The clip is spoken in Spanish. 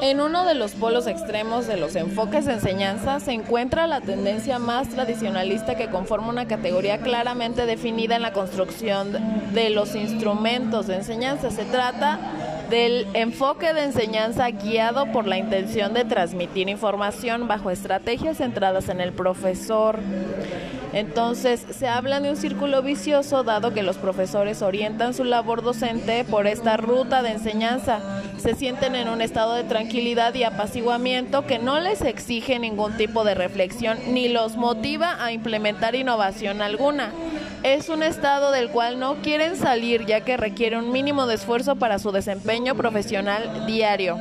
En uno de los polos extremos de los enfoques de enseñanza se encuentra la tendencia más tradicionalista que conforma una categoría claramente definida en la construcción de los instrumentos de enseñanza. Se trata del enfoque de enseñanza guiado por la intención de transmitir información bajo estrategias centradas en el profesor. Entonces, se habla de un círculo vicioso dado que los profesores orientan su labor docente por esta ruta de enseñanza. Se sienten en un estado de tranquilidad y apaciguamiento que no les exige ningún tipo de reflexión ni los motiva a implementar innovación alguna. Es un estado del cual no quieren salir ya que requiere un mínimo de esfuerzo para su desempeño profesional diario.